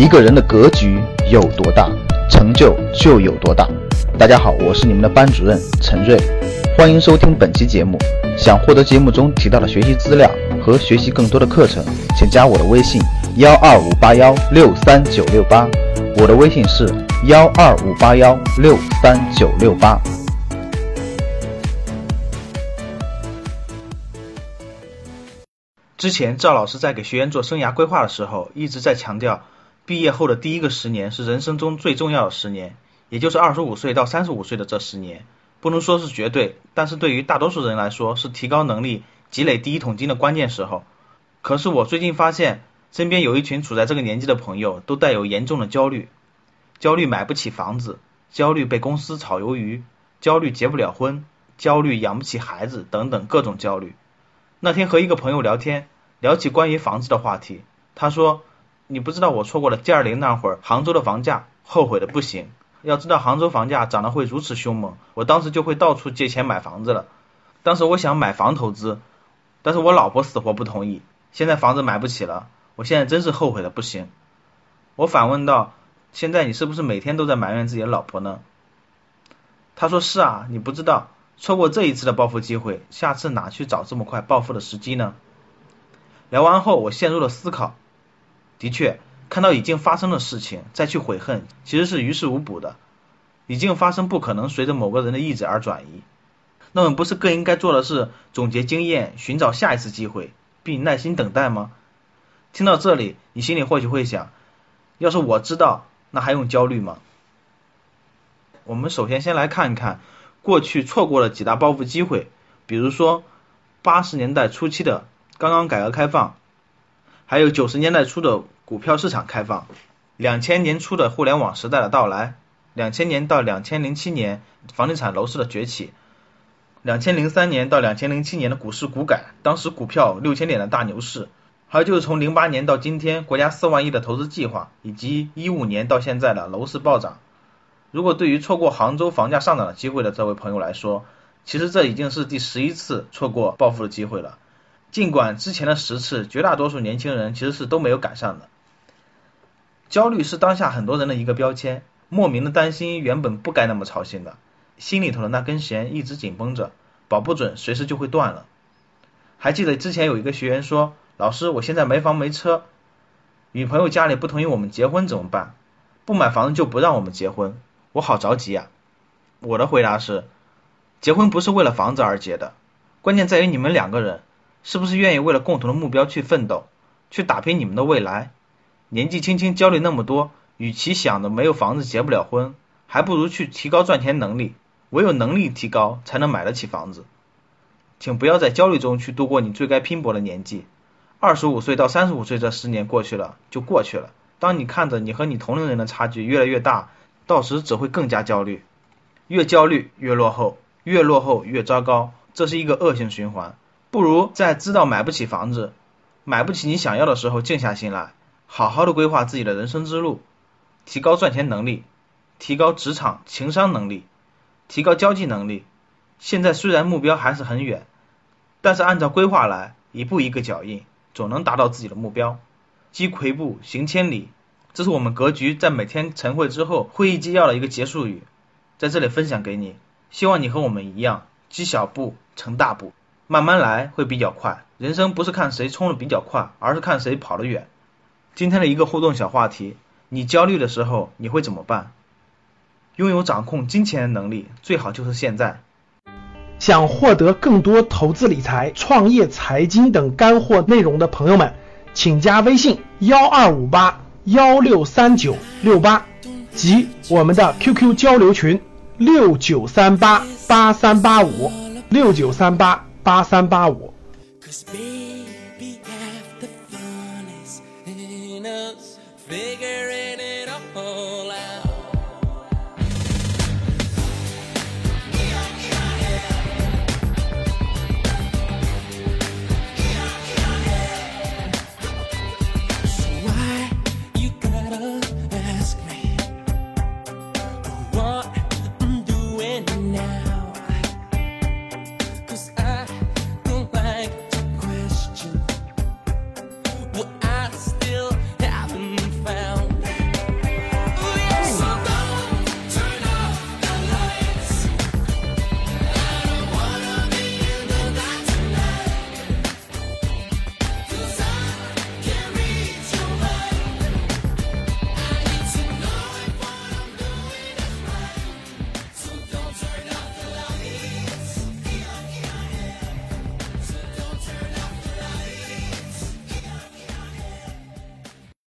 一个人的格局有多大，成就就有多大。大家好，我是你们的班主任陈瑞，欢迎收听本期节目。想获得节目中提到的学习资料和学习更多的课程，请加我的微信：幺二五八幺六三九六八。我的微信是幺二五八幺六三九六八。之前赵老师在给学员做生涯规划的时候，一直在强调，毕业后的第一个十年是人生中最重要的十年，也就是二十五岁到三十五岁的这十年，不能说是绝对，但是对于大多数人来说，是提高能力、积累第一桶金的关键时候。可是我最近发现，身边有一群处在这个年纪的朋友，都带有严重的焦虑，焦虑买不起房子，焦虑被公司炒鱿鱼，焦虑结不了婚，焦虑养不起孩子，等等各种焦虑。那天和一个朋友聊天，聊起关于房子的话题，他说：“你不知道我错过了 G 二零那会儿杭州的房价，后悔的不行。要知道杭州房价涨得会如此凶猛，我当时就会到处借钱买房子了。当时我想买房投资，但是我老婆死活不同意。现在房子买不起了，我现在真是后悔的不行。”我反问道：“现在你是不是每天都在埋怨自己的老婆呢？”他说：“是啊，你不知道。”错过这一次的暴富机会，下次哪去找这么快暴富的时机呢？聊完后，我陷入了思考。的确，看到已经发生的事情，再去悔恨，其实是于事无补的。已经发生不可能随着某个人的意志而转移。那么，不是更应该做的是总结经验，寻找下一次机会，并耐心等待吗？听到这里，你心里或许会想：要是我知道，那还用焦虑吗？我们首先先来看一看。过去错过了几大暴富机会，比如说八十年代初期的刚刚改革开放，还有九十年代初的股票市场开放，两千年初的互联网时代的到来，两千年到两千零七年房地产楼市的崛起，两千零三年到两千零七年的股市股改，当时股票六千点的大牛市，还有就是从零八年到今天国家四万亿的投资计划，以及一五年到现在的楼市暴涨。如果对于错过杭州房价上涨的机会的这位朋友来说，其实这已经是第十一次错过暴富的机会了。尽管之前的十次，绝大多数年轻人其实是都没有赶上的。焦虑是当下很多人的一个标签，莫名的担心原本不该那么操心的，心里头的那根弦一直紧绷着，保不准随时就会断了。还记得之前有一个学员说：“老师，我现在没房没车，女朋友家里不同意我们结婚怎么办？不买房子就不让我们结婚。”我好着急呀！我的回答是，结婚不是为了房子而结的，关键在于你们两个人是不是愿意为了共同的目标去奋斗，去打拼你们的未来。年纪轻轻焦虑那么多，与其想着没有房子结不了婚，还不如去提高赚钱能力。唯有能力提高，才能买得起房子。请不要在焦虑中去度过你最该拼搏的年纪。二十五岁到三十五岁这十年过去了就过去了。当你看着你和你同龄人的差距越来越大。到时只会更加焦虑，越焦虑越落后，越落后越糟糕，这是一个恶性循环。不如在知道买不起房子、买不起你想要的时候，静下心来，好好的规划自己的人生之路，提高赚钱能力，提高职场情商能力，提高交际能力。现在虽然目标还是很远，但是按照规划来，一步一个脚印，总能达到自己的目标。积跬步，行千里。这是我们格局在每天晨会之后会议纪要的一个结束语，在这里分享给你。希望你和我们一样，积小步成大步，慢慢来会比较快。人生不是看谁冲的比较快，而是看谁跑得远。今天的一个互动小话题：你焦虑的时候你会怎么办？拥有掌控金钱的能力，最好就是现在。想获得更多投资理财、创业、财经等干货内容的朋友们，请加微信幺二五八。幺六三九六八及我们的 QQ 交流群六九三八八三八五六九三八八三八五。